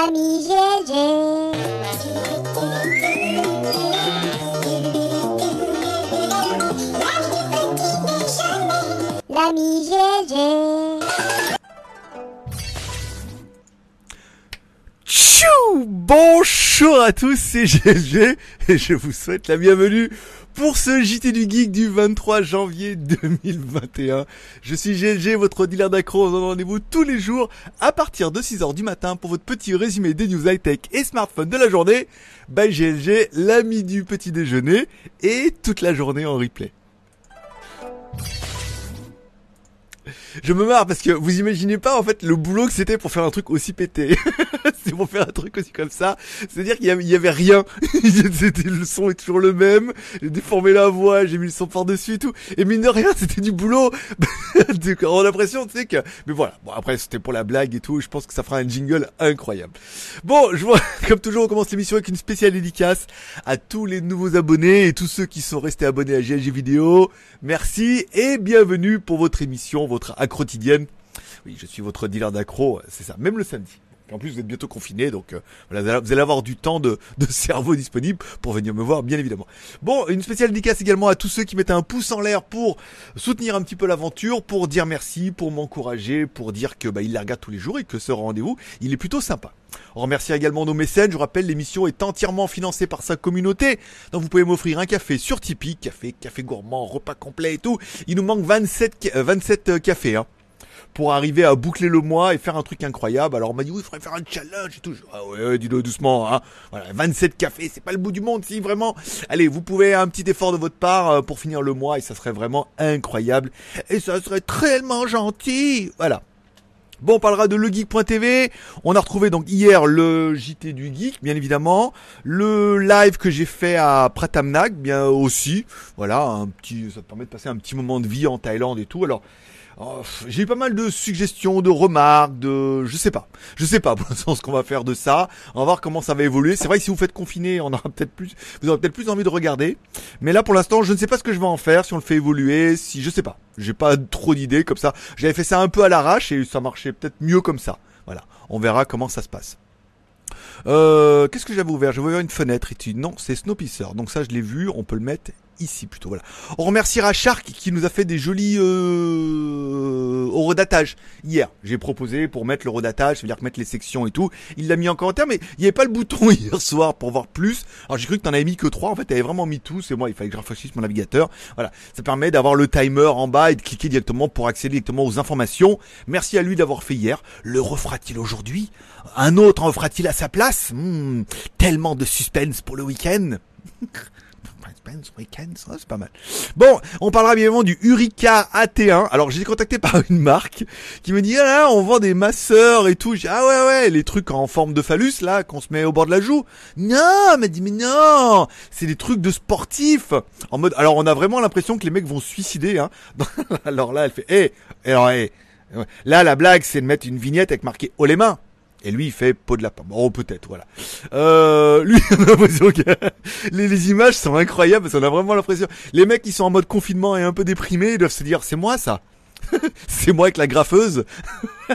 L'ami GG. L'ami GG. Tchou Bonjour à tous, c'est GG et je vous souhaite la bienvenue pour ce JT du Geek du 23 janvier 2021. Je suis GG, votre dealer d'accro. On rendez-vous tous les jours à partir de 6h du matin pour votre petit résumé des news high-tech et smartphones de la journée. By GLG, l'ami du petit déjeuner et toute la journée en replay. Je me marre parce que vous imaginez pas en fait le boulot que c'était pour faire un truc aussi pété. c'est pour faire un truc aussi comme ça. C'est-à-dire qu'il y avait, rien. le son est toujours le même. J'ai déformé la voix, j'ai mis le son par dessus et tout. Et mine de rien, c'était du boulot. On a l'impression, tu sais que. Mais voilà. Bon après c'était pour la blague et tout. Je pense que ça fera un jingle incroyable. Bon, je vois comme toujours on commence l'émission avec une spéciale dédicace à tous les nouveaux abonnés et tous ceux qui sont restés abonnés à GLG Vidéo. Merci et bienvenue pour votre émission, votre quotidienne. Oui, je suis votre dealer d'accro, c'est ça, même le samedi. En plus, vous êtes bientôt confiné, donc euh, voilà, vous allez avoir du temps de, de, cerveau disponible pour venir me voir, bien évidemment. Bon, une spéciale dédicace également à tous ceux qui mettent un pouce en l'air pour soutenir un petit peu l'aventure, pour dire merci, pour m'encourager, pour dire que bah, il la regarde tous les jours et que ce rendez-vous, il est plutôt sympa. On remercie également nos mécènes. Je vous rappelle, l'émission est entièrement financée par sa communauté. Donc vous pouvez m'offrir un café sur Tipeee, café, café gourmand, repas complet et tout. Il nous manque 27, 27 euh, cafés. Hein pour arriver à boucler le mois et faire un truc incroyable. Alors on m'a dit oui, il faudrait faire un challenge et tout. Ah ouais, dis-le doucement. Hein. Voilà, 27 cafés, c'est pas le bout du monde si vraiment. Allez, vous pouvez un petit effort de votre part euh, pour finir le mois et ça serait vraiment incroyable. Et ça serait tellement gentil. Voilà. Bon, on parlera de legeek.tv. On a retrouvé donc hier le JT du geek, bien évidemment, le live que j'ai fait à Pratamnak, bien aussi. Voilà, un petit, ça te permet de passer un petit moment de vie en Thaïlande et tout. Alors, Oh, j'ai eu pas mal de suggestions, de remarques, de, je sais pas, je sais pas pour l'instant ce qu'on va faire de ça. On va voir comment ça va évoluer. C'est vrai si vous faites confiner, on aura peut-être plus, vous aurez peut-être plus envie de regarder. Mais là, pour l'instant, je ne sais pas ce que je vais en faire, si on le fait évoluer, si, je sais pas. J'ai pas trop d'idées comme ça. J'avais fait ça un peu à l'arrache et ça marchait peut-être mieux comme ça. Voilà. On verra comment ça se passe. Euh, qu'est-ce que j'avais ouvert? J'avais ouvert une fenêtre et non, c'est Snowpiercer. Donc ça, je l'ai vu. On peut le mettre ici plutôt. Voilà. On remerciera Shark qui nous a fait des jolis euh, au redatage hier. J'ai proposé pour mettre le redatage, cest à dire que mettre les sections et tout. Il l'a mis en commentaire, mais il n'y avait pas le bouton hier soir pour voir plus. Alors j'ai cru que t'en avais mis que trois. En fait, t'avais vraiment mis tout. C'est moi, il fallait que je rafraîchisse mon navigateur. Voilà. Ça permet d'avoir le timer en bas et de cliquer directement pour accéder directement aux informations. Merci à lui d'avoir fait hier. Le refera-t-il aujourd'hui? Un autre en refera-t-il à sa place? Hmm, Tellement de suspense pour le week-end. C'est pas mal. Bon, on parlera bien évidemment du Urica AT1. Alors, j'ai été contacté par une marque qui me dit, ah là, on vend des masseurs et tout. J'ai ah ouais, ouais, les trucs en forme de phallus, là, qu'on se met au bord de la joue. Non, m'a dit, mais non, c'est des trucs de sportifs. En mode, alors, on a vraiment l'impression que les mecs vont se suicider, hein. alors là, elle fait, hé, eh, alors, hé. Là, la blague, c'est de mettre une vignette avec marqué haut les mains. Et lui, il fait peau de lapin. Bon, peut-être, voilà. Euh, lui, on a l'impression que les, les, images sont incroyables parce qu'on a vraiment l'impression. Les mecs qui sont en mode confinement et un peu déprimés, ils doivent se dire, c'est moi ça. c'est moi avec la graffeuse.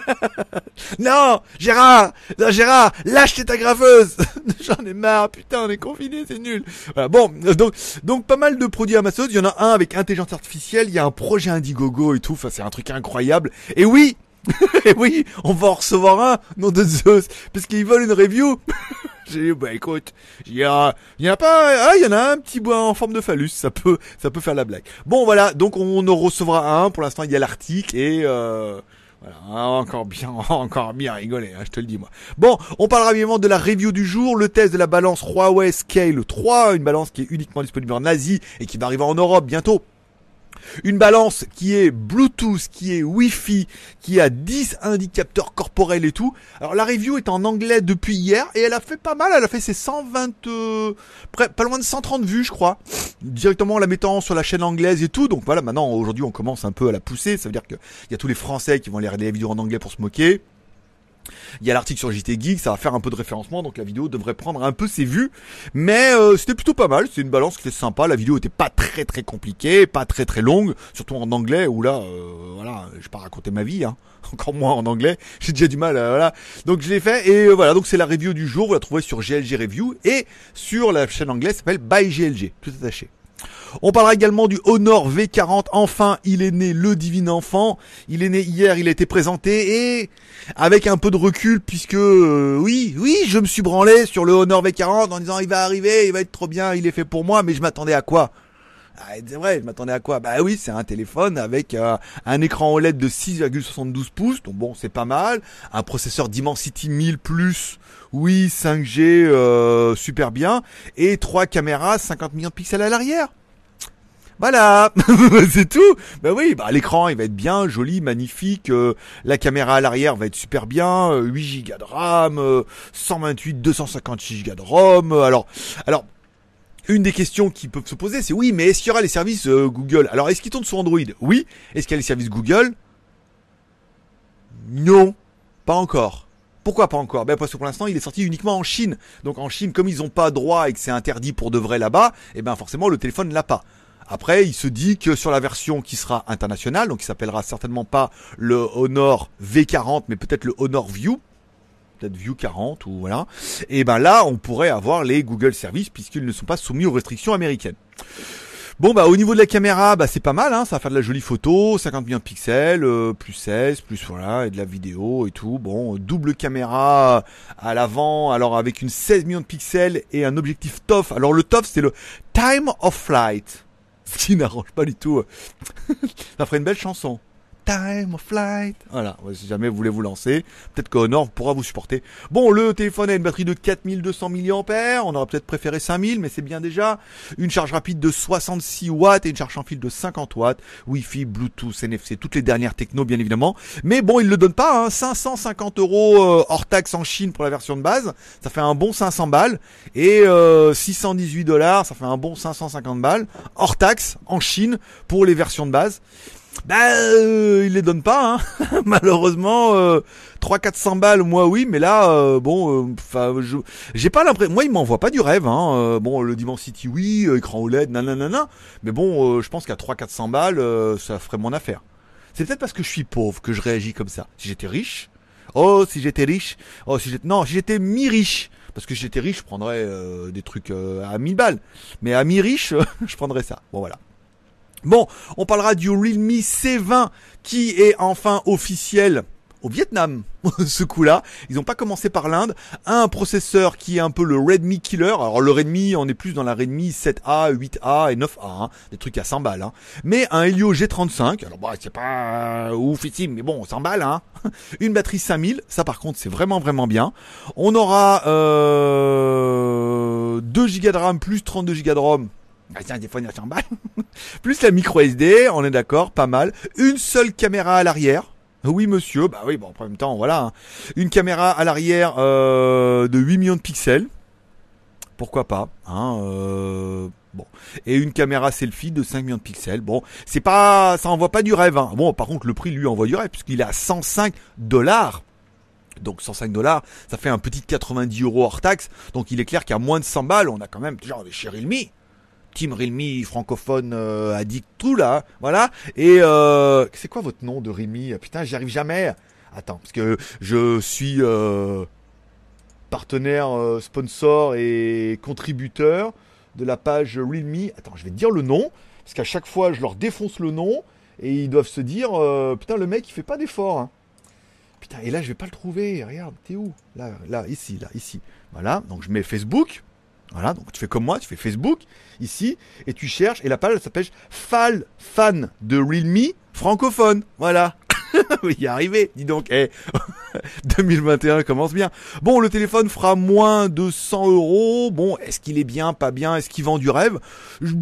non, Gérard, non, Gérard, lâche ta graffeuse. J'en ai marre, putain, on est confiné, c'est nul. Voilà, bon, donc, donc pas mal de produits Amazon. Il y en a un avec intelligence artificielle. Il y a un projet Indiegogo et tout. Enfin, c'est un truc incroyable. Et oui, et oui, on va en recevoir un, nom de Zeus, parce qu'ils veulent une review. J'ai dit, bah écoute, il y a, y a pas, ah, il y en a un petit bois en forme de phallus, ça peut, ça peut faire la blague. Bon voilà, donc on en recevra un, pour l'instant il y a l'article et euh, voilà, encore bien, encore bien rigolé, hein, je te le dis moi. Bon, on parlera évidemment de la review du jour, le test de la balance Huawei Scale 3, une balance qui est uniquement disponible en Asie et qui va arriver en Europe bientôt une balance qui est Bluetooth, qui est Wi-Fi, qui a 10 indicateurs corporels et tout. Alors la review est en anglais depuis hier et elle a fait pas mal, elle a fait ses 120, euh, pas loin de 130 vues je crois, directement en la mettant sur la chaîne anglaise et tout. Donc voilà, maintenant aujourd'hui on commence un peu à la pousser, ça veut dire qu'il y a tous les Français qui vont aller regarder les vidéos en anglais pour se moquer. Il y a l'article sur JT Geek, ça va faire un peu de référencement, donc la vidéo devrait prendre un peu ses vues. Mais euh, c'était plutôt pas mal, c'est une balance qui était sympa. La vidéo était pas très très compliquée, pas très très longue, surtout en anglais où là, euh, voilà, je pas raconter ma vie, hein. encore moins en anglais. J'ai déjà du mal, euh, voilà. Donc je l'ai fait et euh, voilà, donc c'est la review du jour. Vous la trouverez sur GLG Review et sur la chaîne anglaise s'appelle By GLG, tout attaché. On parlera également du Honor V40. Enfin, il est né le divin enfant. Il est né hier, il a été présenté et avec un peu de recul puisque euh, oui, oui, je me suis branlé sur le Honor V40 en disant il va arriver, il va être trop bien, il est fait pour moi, mais je m'attendais à quoi? Ah, c'est vrai, je m'attendais à quoi? Bah oui, c'est un téléphone avec euh, un écran OLED de 6,72 pouces, donc bon, c'est pas mal. Un processeur Dimensity 1000 Plus, oui, 5G, euh, super bien, et trois caméras, 50 millions de pixels à l'arrière. Voilà, c'est tout. Bah oui, bah l'écran il va être bien, joli, magnifique. euh, la caméra à l'arrière va être super bien. euh, 8 Go de RAM, euh, 128, 256 Go de ROM. euh, alors, alors. Une des questions qui peuvent se poser, c'est oui, mais est-ce qu'il y aura les services euh, Google? Alors, est-ce qu'ils tournent sur Android? Oui. Est-ce qu'il y a les services Google? Non, pas encore. Pourquoi pas encore? Ben parce que pour l'instant, il est sorti uniquement en Chine. Donc en Chine, comme ils n'ont pas droit et que c'est interdit pour de vrai là-bas, eh ben forcément le téléphone l'a pas. Après, il se dit que sur la version qui sera internationale, donc qui s'appellera certainement pas le Honor V40, mais peut-être le Honor View, peut-être View 40 ou voilà. Et ben là, on pourrait avoir les Google Services puisqu'ils ne sont pas soumis aux restrictions américaines. Bon bah au niveau de la caméra, bah c'est pas mal, hein, ça va faire de la jolie photo, 50 millions de pixels, euh, plus 16, plus voilà, et de la vidéo et tout. Bon, double caméra à l'avant, alors avec une 16 millions de pixels et un objectif TOF. Alors le TOF c'est le Time of Flight, ce qui n'arrange pas du tout. ça ferait une belle chanson. Time of Flight. Voilà, si jamais vous voulez vous lancer, peut-être que Honor pourra vous supporter. Bon, le téléphone a une batterie de 4200 mAh, on aurait peut-être préféré 5000, mais c'est bien déjà. Une charge rapide de 66 watts et une charge sans fil de 50 watts. Wi-Fi, Bluetooth, NFC, toutes les dernières techno bien évidemment. Mais bon, il le donne pas, hein. 550 euros euh, hors taxe en Chine pour la version de base. Ça fait un bon 500 balles. Et euh, 618 dollars, ça fait un bon 550 balles hors taxe en Chine pour les versions de base. Bah, euh, il les donne pas, hein. malheureusement. Euh, 300-400 balles, moi oui, mais là, euh, bon, enfin, je j'ai pas l'impression. Moi, il m'envoie pas du rêve. Hein. Euh, bon, le Dimensity, oui, euh, écran OLED, nanana, mais bon, euh, je pense qu'à 300-400 balles, euh, ça ferait mon affaire. C'est peut-être parce que je suis pauvre que je réagis comme ça. Si j'étais riche, oh, si j'étais riche, oh, si j'étais, non, si j'étais mi-riche. Parce que si j'étais riche, je prendrais euh, des trucs euh, à 1000 balles. Mais à mi-riche, je prendrais ça. Bon, voilà. Bon, on parlera du Realme C20 qui est enfin officiel au Vietnam. Ce coup-là, ils n'ont pas commencé par l'Inde. Un processeur qui est un peu le Redmi Killer. Alors le Redmi, on est plus dans la Redmi 7A, 8A et 9A, hein. des trucs à 100 balles. Hein. Mais un Helio G35. Alors bah c'est pas euh, oufissime, mais bon, 100 balles. Hein. Une batterie 5000. Ça par contre, c'est vraiment vraiment bien. On aura euh, 2 Go de RAM plus 32 Go de ROM. Bah tiens, des fois il y a 100 balles. plus la micro SD, on est d'accord, pas mal. Une seule caméra à l'arrière. Oui monsieur, bah oui, bon en même temps voilà. hein. Une caméra à l'arrière euh, de 8 millions de pixels. Pourquoi pas hein, euh, Bon. Et une caméra selfie de 5 millions de pixels. Bon, c'est pas ça envoie pas du rêve. Hein. Bon, par contre le prix lui envoie du rêve puisqu'il est à 105 dollars. Donc 105 dollars, ça fait un petit 90 euros hors taxe. Donc il est clair qu'à moins de 100 balles, on a quand même genre chez Realme. Team Realme francophone euh, addict tout là, voilà. Et euh, c'est quoi votre nom de Realme Putain, j'y arrive jamais. Attends, parce que je suis euh, partenaire, euh, sponsor et contributeur de la page Realme. Attends, je vais te dire le nom, parce qu'à chaque fois je leur défonce le nom et ils doivent se dire putain le mec il fait pas d'effort. hein. Putain, et là je vais pas le trouver. Regarde, t'es où? Là, là, ici, là, ici. Voilà, donc je mets Facebook. Voilà, donc tu fais comme moi, tu fais Facebook, ici, et tu cherches, et la page elle s'appelle Fal Fan de Realme francophone. Voilà. Oui, y arrivé, dis donc. Eh, 2021 commence bien. Bon, le téléphone fera moins de 100 euros. Bon, est-ce qu'il est bien, pas bien? Est-ce qu'il vend du rêve?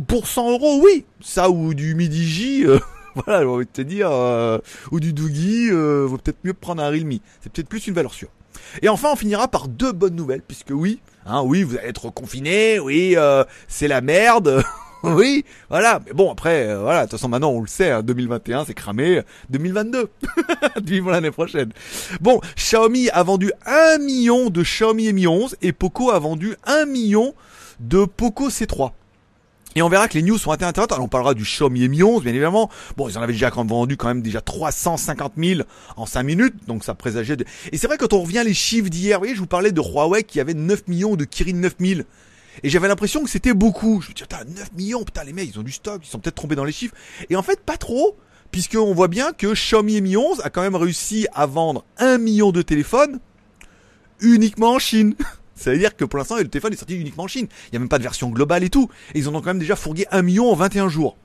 Pour 100 euros, oui. Ça ou du Midi J, euh, voilà, j'ai envie de te dire, euh, ou du Doogie, euh, vaut peut-être mieux prendre un Realme. C'est peut-être plus une valeur sûre. Et enfin, on finira par deux bonnes nouvelles, puisque oui, hein, oui, vous allez être confinés, oui, euh, c'est la merde. oui, voilà. Mais bon, après, euh, voilà. De toute façon, maintenant, on le sait. Hein, 2021, c'est cramé. 2022, vivons l'année prochaine. Bon, Xiaomi a vendu un million de Xiaomi Mi 11 et Poco a vendu un million de Poco C3. Et on verra que les news sont intéressantes. Alors on parlera du Xiaomi Mi 11, bien évidemment. Bon, ils en avaient déjà vendu quand même déjà 350 000 en 5 minutes, donc ça présageait de... Et c'est vrai quand on revient les chiffres d'hier, vous voyez, je vous parlais de Huawei qui avait 9 millions de Kirin 9000. Et j'avais l'impression que c'était beaucoup. Je me dis, putain, 9 millions, putain, les mecs, ils ont du stock, ils sont peut-être trompés dans les chiffres. Et en fait, pas trop, puisqu'on voit bien que Xiaomi Mi 11 a quand même réussi à vendre 1 million de téléphones uniquement en Chine. Ça veut dire que pour l'instant, le téléphone est sorti uniquement en Chine. Il n'y a même pas de version globale et tout. Et ils en ont quand même déjà fourgué 1 million en 21 jours.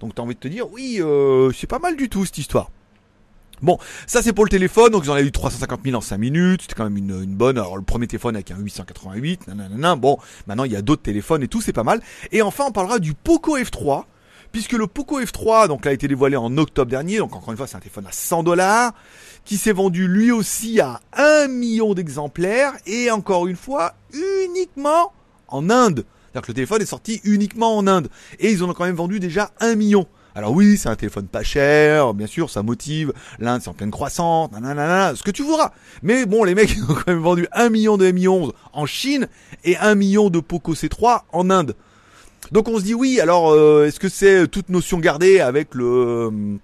Donc t'as envie de te dire, oui, euh, c'est pas mal du tout cette histoire. Bon, ça c'est pour le téléphone, donc ils en ont eu 350 000 en 5 minutes, c'était quand même une, bonne. Alors le premier téléphone avec un 888, nanana, bon, maintenant il y a d'autres téléphones et tout, c'est pas mal. Et enfin on parlera du Poco F3, puisque le Poco F3 donc a été dévoilé en octobre dernier, donc encore une fois c'est un téléphone à 100 dollars, qui s'est vendu lui aussi à 1 million d'exemplaires, et encore une fois uniquement en Inde. C'est-à-dire que le téléphone est sorti uniquement en Inde, et ils en ont quand même vendu déjà 1 million. Alors oui, c'est un téléphone pas cher, bien sûr, ça motive. L'Inde, c'est en pleine croissance, nanana, ce que tu voudras. Mais bon, les mecs, ils ont quand même vendu 1 million de Mi 11 en Chine et 1 million de Poco C3 en Inde. Donc on se dit oui, alors euh, est-ce que c'est toute notion gardée avec le... Euh,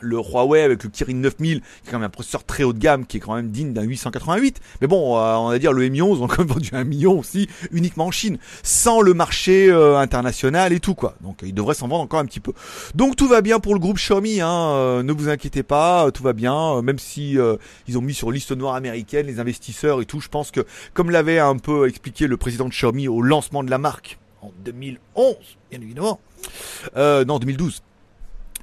le Huawei avec le Kirin 9000, qui est quand même un processeur très haut de gamme, qui est quand même digne d'un 888. Mais bon, euh, on va dire le Mi 11 ont quand même vendu un million aussi, uniquement en Chine, sans le marché euh, international et tout quoi. Donc il devrait s'en vendre encore un petit peu. Donc tout va bien pour le groupe Xiaomi, hein, euh, ne vous inquiétez pas, tout va bien, même si ils ont mis sur liste noire américaine les investisseurs et tout. Je pense que, comme l'avait un peu expliqué le président de Xiaomi au lancement de la marque en 2011, bien évidemment, non 2012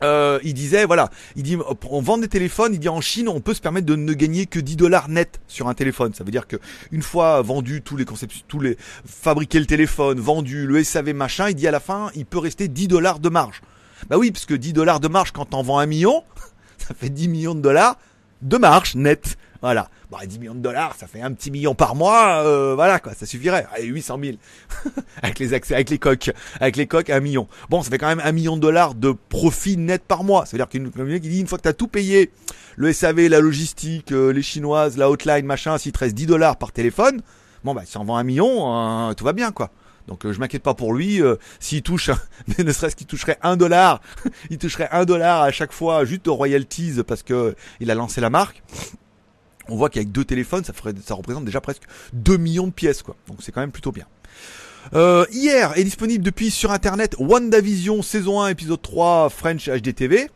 euh, il disait voilà, il dit on vend des téléphones, il dit en Chine on peut se permettre de ne gagner que 10 dollars net sur un téléphone. Ça veut dire que une fois vendu tous les concepts, tous les fabriquer le téléphone, vendu le SAV machin, il dit à la fin il peut rester 10 dollars de marge. Bah oui, parce que 10 dollars de marge quand on vend un million, ça fait 10 millions de dollars de marge net. Voilà. Bah, 10 millions de dollars, ça fait un petit million par mois, euh, voilà quoi, ça suffirait. Allez, 800 000. avec les accès, avec les coques. Avec les coques, un million. Bon, ça fait quand même un million de dollars de profit net par mois. Ça veut dire qu'une qui dit une fois que t'as tout payé, le SAV, la logistique, euh, les chinoises, la hotline, machin, s'il te reste 10 dollars par téléphone, bon bah, si on vend un million, euh, tout va bien quoi. Donc je m'inquiète pas pour lui. S'il touche, ne serait-ce qu'il toucherait un dollar, il toucherait un dollar à chaque fois juste aux royalties parce que il a lancé la marque on voit qu'avec deux téléphones, ça, ferait, ça représente déjà presque 2 millions de pièces, quoi. Donc c'est quand même plutôt bien. Euh, hier est disponible depuis sur internet WandaVision saison 1 épisode 3 French HDTV.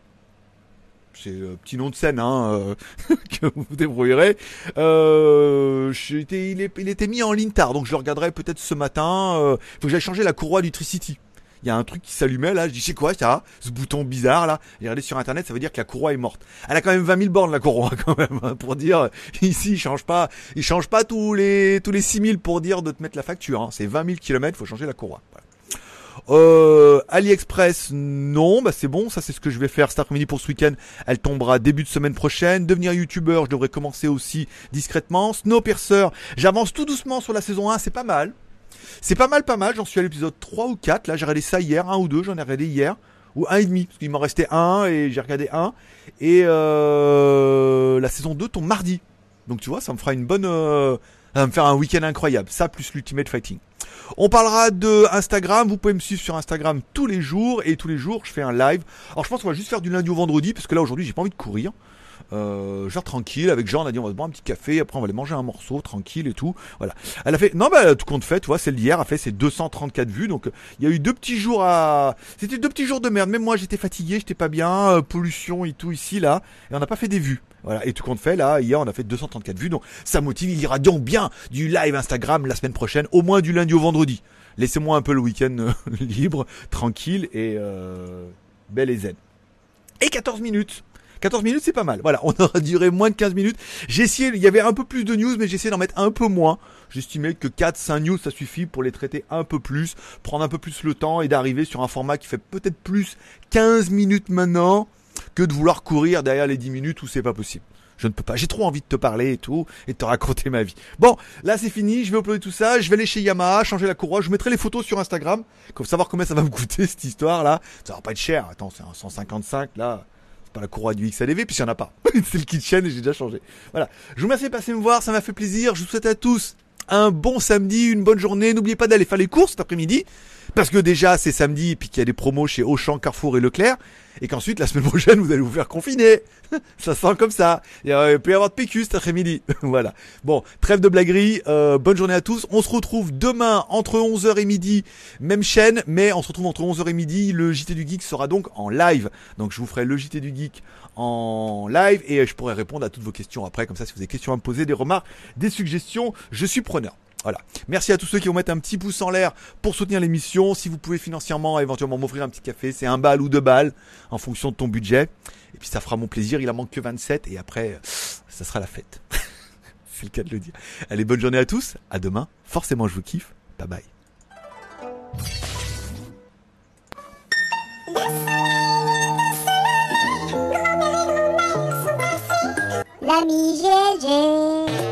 C'est un petit nom de scène hein, euh, que vous débrouillerez. Euh, il, il, était mis en ligne tard, donc je le regarderai peut-être ce matin. Il faut que j'aille changer la courroie du Tricity il y a un truc qui s'allumait là, je dis c'est quoi ça? Ce bouton bizarre là. J'ai regardé sur internet, ça veut dire que la courroie est morte. Elle a quand même 20 000 bornes la courroie quand même hein, pour dire ici il change pas, il change pas tous les tous les 6 000 pour dire de te mettre la facture. Hein. C'est 20 000 km, faut changer la courroie. Euh, AliExpress, non, bah c'est bon, ça c'est ce que je vais faire cet après-midi pour ce week-end. Elle tombera début de semaine prochaine. Devenir youtubeur, je devrais commencer aussi discrètement. Snowpiercer, j'avance tout doucement sur la saison 1, c'est pas mal. C'est pas mal, pas mal. J'en suis à l'épisode 3 ou 4. Là, j'ai regardé ça hier, un ou deux. J'en ai regardé hier. Ou un et demi. Parce qu'il m'en restait un et j'ai regardé un. Et euh, la saison 2 tombe mardi. Donc tu vois, ça me fera une bonne... Euh, ça va me faire un week-end incroyable. Ça plus l'Ultimate Fighting. On parlera de Instagram. Vous pouvez me suivre sur Instagram tous les jours. Et tous les jours, je fais un live. Alors je pense qu'on va juste faire du lundi au vendredi. Parce que là, aujourd'hui, j'ai pas envie de courir euh, genre tranquille avec Jean on a dit on va se boire un petit café après on va aller manger un morceau tranquille et tout voilà. Elle a fait non bah tout compte fait tu vois celle d'hier a fait ses 234 vues donc il y a eu deux petits jours à c'était deux petits jours de merde même moi j'étais fatigué j'étais pas bien euh, pollution et tout ici là et on n'a pas fait des vues voilà. Et tout compte fait là hier on a fait 234 vues donc ça motive il ira donc bien du live Instagram la semaine prochaine au moins du lundi au vendredi. Laissez-moi un peu le week-end euh, libre tranquille et euh, belle et zen. Et 14 minutes 14 minutes, c'est pas mal. Voilà, on aura duré moins de 15 minutes. J'ai essayé, il y avait un peu plus de news, mais j'ai essayé d'en mettre un peu moins. J'estimais que 4-5 news, ça suffit pour les traiter un peu plus, prendre un peu plus le temps et d'arriver sur un format qui fait peut-être plus 15 minutes maintenant que de vouloir courir derrière les 10 minutes où c'est pas possible. Je ne peux pas. J'ai trop envie de te parler et tout, et de te raconter ma vie. Bon, là c'est fini, je vais uploader tout ça, je vais aller chez Yamaha, changer la courroie, je mettrai les photos sur Instagram, pour savoir combien ça va me coûter cette histoire là. Ça va pas être cher, attends, c'est un 155 là. Pas la courroie du XADV, puis il y en a pas. c'est le kit chaîne et j'ai déjà changé. Voilà. Je vous remercie de passer me voir, ça m'a fait plaisir. Je vous souhaite à tous un bon samedi, une bonne journée. N'oubliez pas d'aller faire les courses cet après-midi. Parce que déjà c'est samedi et puis qu'il y a des promos chez Auchan, Carrefour et Leclerc. Et qu'ensuite la semaine prochaine vous allez vous faire confiner. ça sent comme ça. Il peut y avoir de PQ cet après-midi. voilà. Bon, trêve de blaguerie. Euh, bonne journée à tous. On se retrouve demain entre 11h et midi. Même chaîne, mais on se retrouve entre 11h et midi. Le JT du Geek sera donc en live. Donc je vous ferai le JT du Geek en live et je pourrai répondre à toutes vos questions après. Comme ça, si vous avez des questions à me poser, des remarques, des suggestions, je suis preneur. Voilà. Merci à tous ceux qui vont mettre un petit pouce en l'air pour soutenir l'émission. Si vous pouvez financièrement éventuellement m'offrir un petit café, c'est un bal ou deux balles en fonction de ton budget. Et puis ça fera mon plaisir. Il en manque que 27 et après, ça sera la fête. c'est le cas de le dire. Allez, bonne journée à tous. À demain. Forcément, je vous kiffe. Bye bye. mi GG.